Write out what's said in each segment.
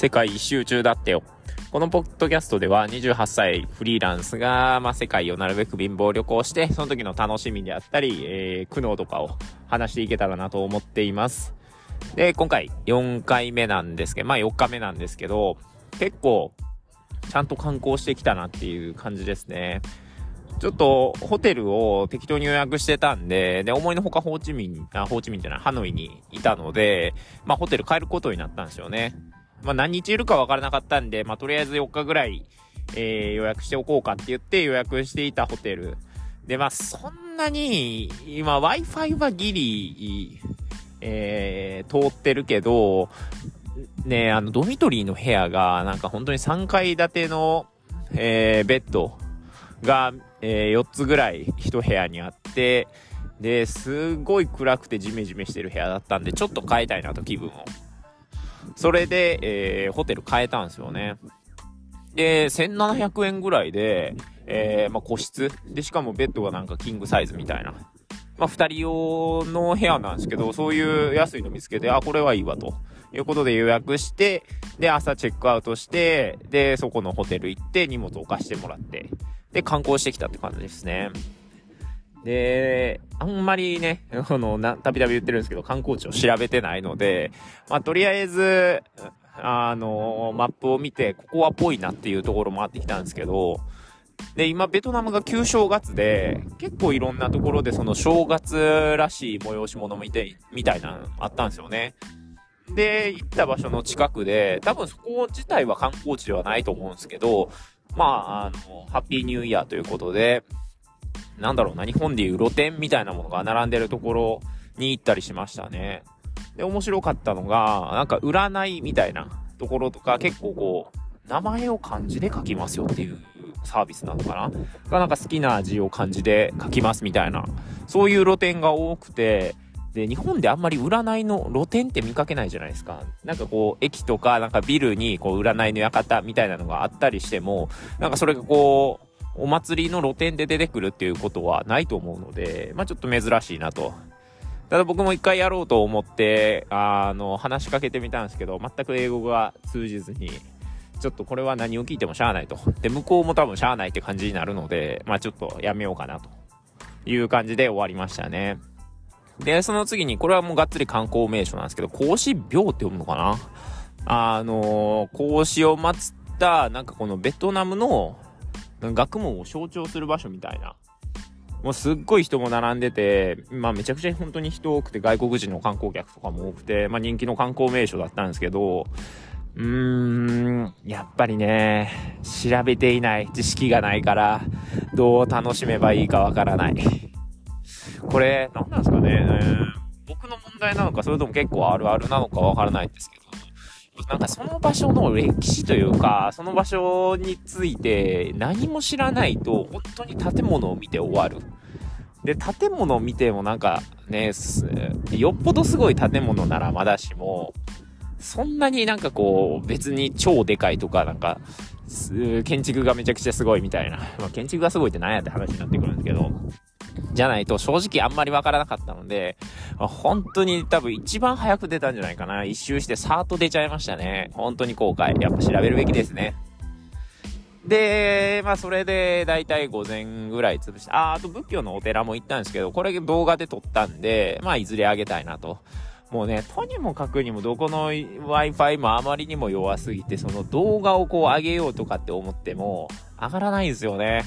世界一周中だってよ。このポッドキャストでは28歳フリーランスが、まあ、世界をなるべく貧乏旅行して、その時の楽しみであったり、えー、苦悩とかを話していけたらなと思っています。で、今回4回目なんですけど、まあ4日目なんですけど、結構、ちゃんと観光してきたなっていう感じですね。ちょっと、ホテルを適当に予約してたんで、で、思いのほかホーチミン、あ、ホーチミンじゃない、ハノイにいたので、まあ、ホテル帰ることになったんですよね。まあ、何日いるかわからなかったんで、まあ、とりあえず4日ぐらい、えー、予約しておこうかって言って予約していたホテル。で、まあ、そんなに、今、Wi-Fi はギリ、えー、通ってるけど、ね、あの、ドミトリーの部屋が、なんか本当に3階建ての、えー、ベッドが、えー、4つぐらい1部屋にあって、で、すごい暗くてジメジメしてる部屋だったんで、ちょっと変えたいなと気分を。それで、えー、ホテル変えたんですよね。で、1700円ぐらいで、えー、まあ、個室。で、しかもベッドがなんかキングサイズみたいな。まあ、二人用の部屋なんですけど、そういう安いの見つけて、あ、これはいいわ、ということで予約して、で、朝チェックアウトして、で、そこのホテル行って荷物を貸してもらって、で、観光してきたって感じですね。で、あんまりね、あの、たびたび言ってるんですけど、観光地を調べてないので、まあ、とりあえず、あの、マップを見て、ここはぽいなっていうところもあってきたんですけど、で、今、ベトナムが旧正月で、結構いろんなところでその正月らしい催し物みて、みたいなのあったんですよね。で、行った場所の近くで、多分そこ自体は観光地ではないと思うんですけど、まあ、あの、ハッピーニューイヤーということで、なんだろうな、日本でいう露店みたいなものが並んでるところに行ったりしましたね。で、面白かったのが、なんか占いみたいなところとか結構こう、名前を漢字で書きますよっていうサービスなのかながなんか好きな字を漢字で書きますみたいな、そういう露店が多くて、で、日本であんまり占いの露店って見かけないじゃないですか。なんかこう、駅とか、なんかビルに、こう、占いの館みたいなのがあったりしても、なんかそれがこう、お祭りの露店で出てくるっていうことはないと思うので、まあちょっと珍しいなと。ただ僕も一回やろうと思って、あの、話しかけてみたんですけど、全く英語が通じずに、ちょっとこれは何を聞いてもしゃあないと。で、向こうも多分しゃあないって感じになるので、まあちょっとやめようかなという感じで終わりましたね。で、その次に、これはもうがっつり観光名所なんですけど、孔子廟って読むのかな？あのー、孔子を祀った、なんかこのベトナムの学問を象徴する場所みたいな。もうすっごい人も並んでて、まあめちゃくちゃ本当に人多くて外国人の観光客とかも多くて、まあ人気の観光名所だったんですけど、うーん、やっぱりね、調べていない、知識がないから、どう楽しめばいいかわからない。これ、何なんですかね、僕の問題なのか、それとも結構あるあるなのかわからないんですけど、なんかその場所の歴史というか、その場所について何も知らないと、本当に建物を見て終わる。で、建物を見てもなんかね、よっぽどすごい建物ならまだしも、そんなになんかこう、別に超でかいとか、なんか、建築がめちゃくちゃすごいみたいな。まあ、建築がすごいって何やって話になってくるんですけど、じゃないと正直あんまりわからなかったので、本当に多分一番早く出たんじゃないかな。一周してさーっと出ちゃいましたね。本当に後悔。やっぱ調べるべきですね。で、まあそれで大体午前ぐらい潰して、あ、あと仏教のお寺も行ったんですけど、これ動画で撮ったんで、まあいずれあげたいなと。もうね、とにもかくにもどこの Wi-Fi もあまりにも弱すぎて、その動画をこう上げようとかって思っても、上がらないんですよね。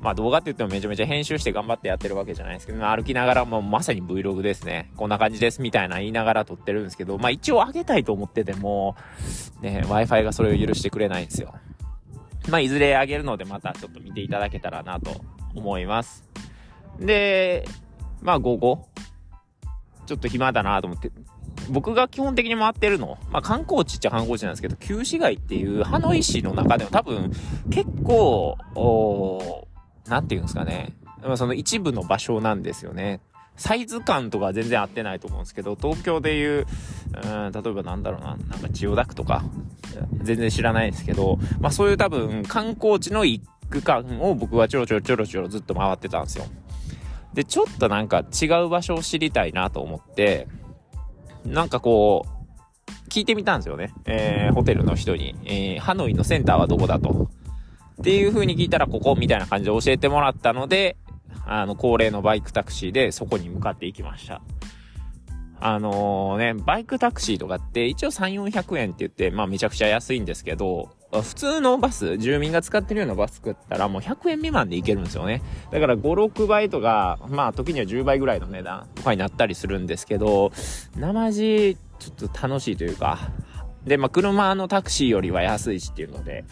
まあ動画って言ってもめちゃめちゃ編集して頑張ってやってるわけじゃないですけど、歩きながらもまさに Vlog ですね。こんな感じですみたいな言いながら撮ってるんですけど、まあ一応上げたいと思ってても、ね、Wi-Fi がそれを許してくれないんですよ。まあいずれ上げるのでまたちょっと見ていただけたらなと思います。で、まあ午後、ちょっと暇だなと思って、僕が基本的に回ってるの、まあ観光地っちゃ観光地なんですけど、旧市街っていうハノイ市の中でも多分結構、おなんていうんですかね。その一部の場所なんですよね。サイズ感とか全然合ってないと思うんですけど、東京でいう、うん、例えばなんだろうな、なんか千代田区とか、全然知らないですけど、まあそういう多分観光地の一区間を僕はちょろちょろちょろちょろずっと回ってたんですよ。で、ちょっとなんか違う場所を知りたいなと思って、なんかこう、聞いてみたんですよね。えー、ホテルの人に、えー、ハノイのセンターはどこだと。っていう風に聞いたら、ここみたいな感じで教えてもらったので、あの、恒例のバイクタクシーでそこに向かっていきました。あのー、ね、バイクタクシーとかって一応3、400円って言って、まあめちゃくちゃ安いんですけど、普通のバス、住民が使ってるようなバス食ったらもう100円未満でいけるんですよね。だから5、6倍とか、まあ時には10倍ぐらいの値段とかになったりするんですけど、生地ちょっと楽しいというか、で、まあ、車のタクシーよりは安いしっていうので、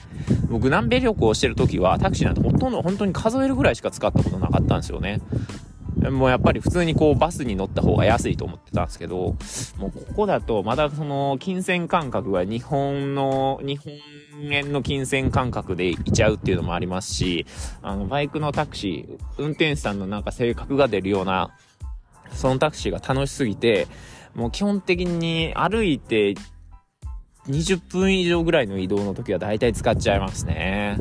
僕南米旅行してる時はタクシーなんてほとんど本当に数えるぐらいしか使ったことなかったんですよね。もうやっぱり普通にこうバスに乗った方が安いと思ってたんですけど、もうここだとまだその金銭感覚が日本の、日本円の金銭感覚でいちゃうっていうのもありますし、あのバイクのタクシー、運転手さんのなんか性格が出るような、そのタクシーが楽しすぎて、もう基本的に歩いて20分以上ぐらいの移動の時は大体使っちゃいますね。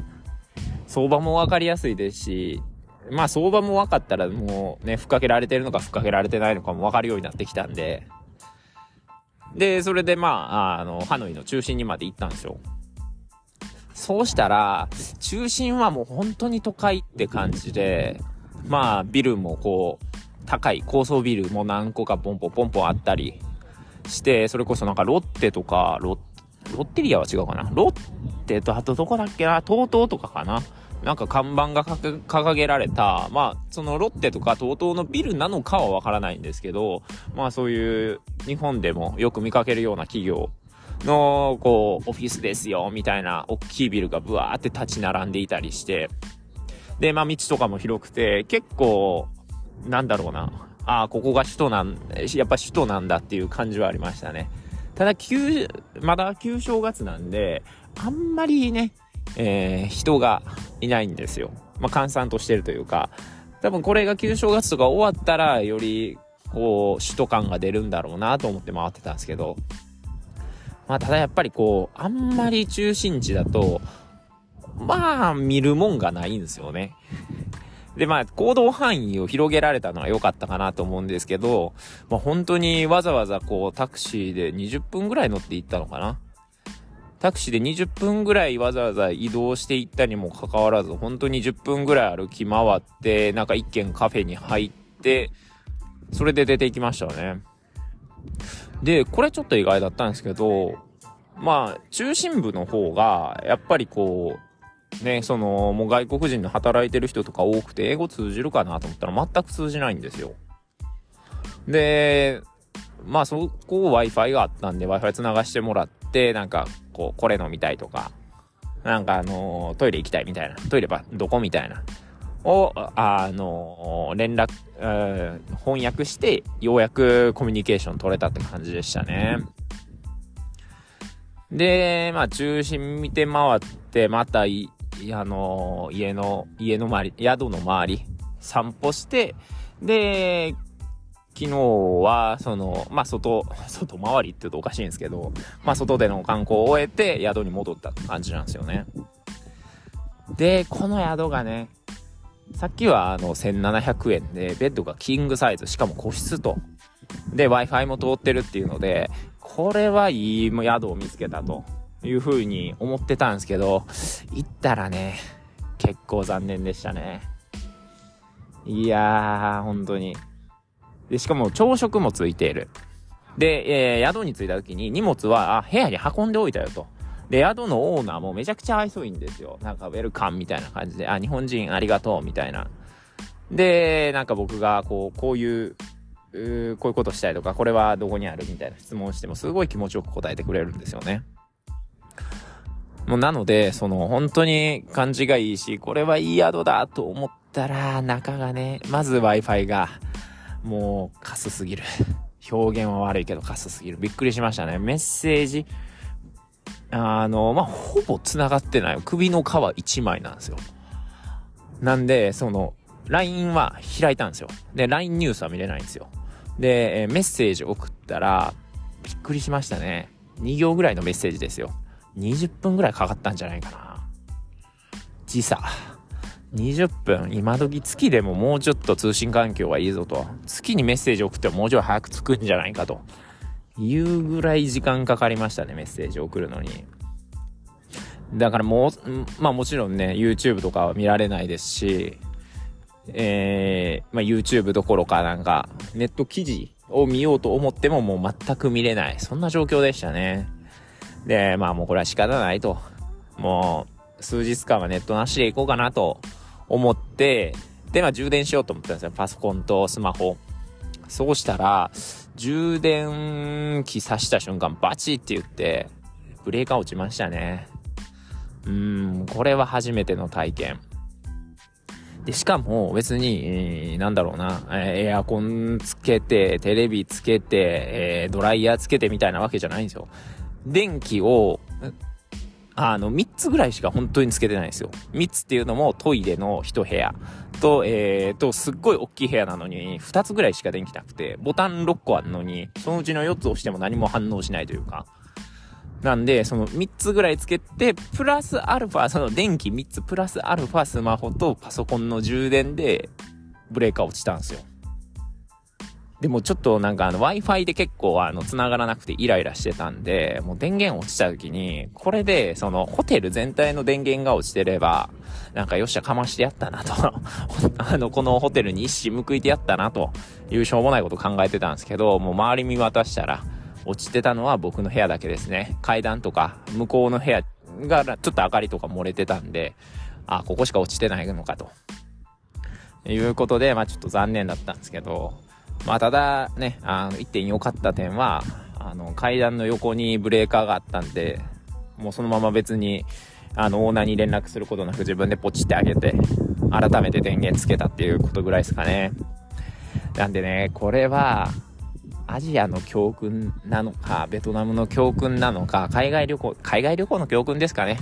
相場もわかりやすいですし、まあ相場も分かったらもうね、ふっかけられてるのかふっかけられてないのかも分かるようになってきたんで、で、それでまあ、あの、ハノイの中心にまで行ったんですよ。そうしたら、中心はもう本当に都会って感じで、まあ、ビルもこう、高い高層ビルも何個かポンポンポンポンあったりして、それこそなんかロッテとか、ロッロッテリアは違うかな？ロッテとあとどこだっけな？TOTO とかかな？なんか看板が掲げられた、まあ、そのロッテとか TOTO のビルなのかはわからないんですけど、まあそういう日本でもよく見かけるような企業の、こう、オフィスですよ、みたいな大きいビルがブワーって立ち並んでいたりして、で、まあ道とかも広くて、結構、なんだろうな。ああ、ここが首都なん、やっぱ首都なんだっていう感じはありましたね。ただ、旧、まだ旧正月なんで、あんまりね、えー、人がいないんですよ。まあ、閑散としてるというか、多分これが旧正月とか終わったら、より、こう、首都感が出るんだろうなと思って回ってたんですけど、まあ、ただやっぱりこう、あんまり中心地だと、まあ、見るもんがないんですよね。で、まあ、行動範囲を広げられたのは良かったかなと思うんですけど、まあ、本当にわざわざこう、タクシーで20分ぐらい乗って行ったのかな？タクシーで20分ぐらいわざわざ移動していったにもかかわらず、本当に10分ぐらい歩き回って、なんか一軒カフェに入って、それで出ていきましたよね。で、これちょっと意外だったんですけど、まあ、中心部の方が、やっぱりこう、ね、その、もう外国人の働いてる人とか多くて、英語通じるかなと思ったら全く通じないんですよ。で、まあそこ Wi-Fi があったんで Wi-Fi 繋がしてもらって、なんか、こう、これ飲みたいとか、なんかあの、トイレ行きたいみたいな、トイレばどこみたいな、を、あの、連絡、翻訳して、ようやくコミュニケーション取れたって感じでしたね。で、まあ中心見て回って、またい、あの、家の、家の周り、宿の周り、散歩して、で、昨日は、その、まあ、外、外回りって言うとおかしいんですけど、まあ、外での観光を終えて宿に戻ったって感じなんですよね。で、この宿がね、さっきはあの1700円で、ベッドがキングサイズ、しかも個室と。で、Wi-Fi も通ってるっていうので、これはいい宿を見つけたというふうに思ってたんですけど、行ったらね、結構残念でしたね。いやー、本当に。で、しかも朝食もついている。で、えー、宿に着いた時に荷物は、あ、部屋に運んでおいたよと。で、宿のオーナーもめちゃくちゃ愛想いいんですよ。なんか、ウェルカムみたいな感じで、あ、日本人ありがとう、みたいな。で、なんか僕が、こう、こういう、うこういうことしたいとか、これはどこにあるみたいな質問しても、すごい気持ちよく答えてくれるんですよね。もうなので、その、本当に感じがいいし、これはいい宿だと思ったら、中がね、まず Wi-Fi が、もう、カスすぎる。表現は悪いけどカスすぎる。びっくりしましたね。メッセージ、あの、まあ、ほぼ繋がってない。首の皮1枚なんですよ。なんで、その、LINE は開いたんですよ。で、LINE ニュースは見れないんですよ。で、メッセージ送ったら、びっくりしましたね。2行ぐらいのメッセージですよ。20分ぐらいかかったんじゃないかな。時差。20分、今時月でももうちょっと通信環境はいいぞと。月にメッセージ送ってももうちょい早く着くんじゃないかというぐらい時間かかりましたね、メッセージ送るのに。だからもう、まあもちろんね、YouTube とかは見られないですし、えー、まあ YouTube どころかなんか、ネット記事を見ようと思ってももう全く見れない。そんな状況でしたね。で、まあもうこれは仕方ないと。もう、数日間はネットなしでいこうかなと思って、で、まあ充電しようと思ったんですよ。パソコンとスマホ。そうしたら、充電器挿した瞬間バチって言って、ブレーカー落ちましたね。うん、これは初めての体験。で、しかも別に、えー、なんだろうな、えー、エアコンつけて、テレビつけて、えー、ドライヤーつけてみたいなわけじゃないんですよ。電気を、あの、3つぐらいしか本当につけてないんですよ。3つっていうのもトイレの1部屋と、えー、と、すっごい大きい部屋なのに、2つぐらいしか電気なくて、ボタン6個あるのに、そのうちの4つ押しても何も反応しないというか。なんで、その3つぐらいつけて、プラスアルファ、その電気3つプラスアルファスマホとパソコンの充電で、ブレーカー落ちたんですよ。でもちょっとなんかあの Wi-Fi で結構あの繋がらなくてイライラしてたんで、もう電源落ちた時に、これでそのホテル全体の電源が落ちてれば、なんかよっしゃかましてやったなと あの、このホテルに一矢報いてやったなというしょうもないこと考えてたんですけど、もう周り見渡したら、落ちてたのは僕の部屋だけですね。階段とか、向こうの部屋がちょっと明かりとか漏れてたんで、あ、ここしか落ちてないのかと。いうことで、まあちょっと残念だったんですけど、まあ、ただね、あの、一点良かった点は、あの、階段の横にブレーカーがあったんで、もうそのまま別に、あの、オーナーに連絡することなく自分でポチってあげて、改めて電源つけたっていうことぐらいですかね。なんでね、これは、アジアの教訓なのか、ベトナムの教訓なのか、海外旅行、海外旅行の教訓ですかね。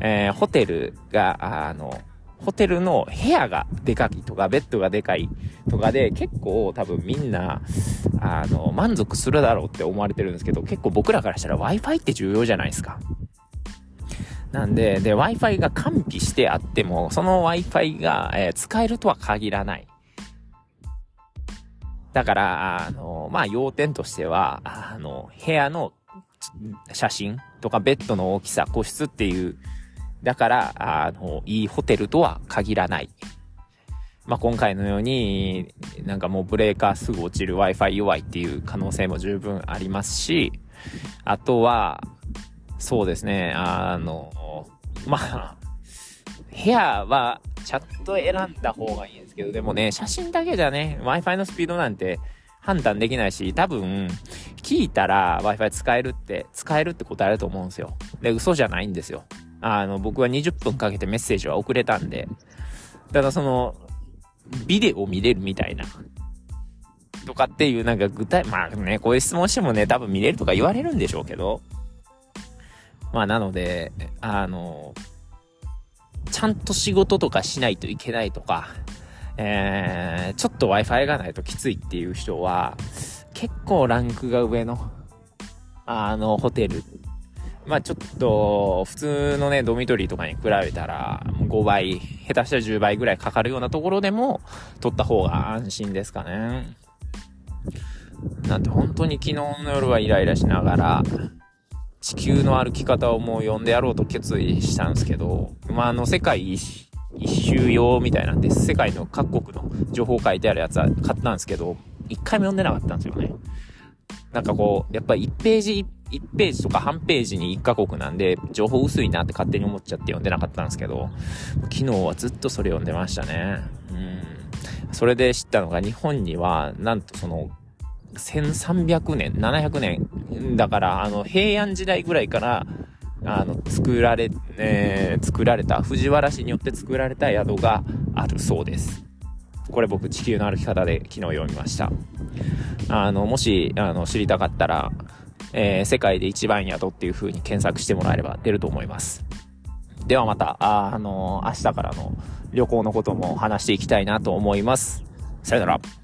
えー、ホテルが、あの、ホテルの部屋がでかいとか、ベッドがでかいとかで、結構多分みんな、あの、満足するだろうって思われてるんですけど、結構僕らからしたら Wi-Fi って重要じゃないですか。なんで、で、Wi-Fi が完備してあっても、その Wi-Fi が、えー、使えるとは限らない。だから、あの、まあ、要点としては、あの、部屋の写真とかベッドの大きさ、個室っていうだから、あの、いいホテルとは限らない。まあ、今回のように、なんかもうブレーカーすぐ落ちる Wi-Fi 弱いっていう可能性も十分ありますし、あとは、そうですね、あの、まあ、部屋はチャット選んだ方がいいんですけど、でもね、写真だけじゃね、Wi-Fi のスピードなんて判断できないし、多分、聞いたら Wi-Fi 使えるって、使えるって答えると思うんですよ。で、嘘じゃないんですよ。あの、僕は20分かけてメッセージは送れたんで、ただその、ビデオ見れるみたいな。とかっていうなんか具体、まあね、こういう質問してもね、多分見れるとか言われるんでしょうけど、まあなので、あの、ちゃんと仕事とかしないといけないとか、えー、ちょっと Wi-Fi がないときついっていう人は、結構ランクが上の、あの、ホテルまあちょっと、普通のね、ドミトリーとかに比べたら、5倍、下手したら10倍ぐらいかかるようなところでも、取った方が安心ですかね。なんて本当に昨日の夜はイライラしながら、地球の歩き方をもう読んでやろうと決意したんですけど、まああの世界一周用みたいなんで、世界の各国の情報書いてあるやつは買ったんですけど、一回も読んでなかったんですよね。なんかこう、やっぱ1ページ1ページとか半ページに1カ国なんで、情報薄いなって勝手に思っちゃって読んでなかったんですけど、昨日はずっとそれ読んでましたね。うん。それで知ったのが日本には、なんとその、1300年、700年、だから、あの、平安時代ぐらいから、あの、作られ、えー、作られた、藤原氏によって作られた宿があるそうです。これ僕、地球の歩き方で昨日読みました。あの、もし、あの、知りたかったら、えー、世界で一番宿っていう風に検索してもらえれば出ると思います。ではまた、あ、あのー、明日からの旅行のことも話していきたいなと思います。さよなら。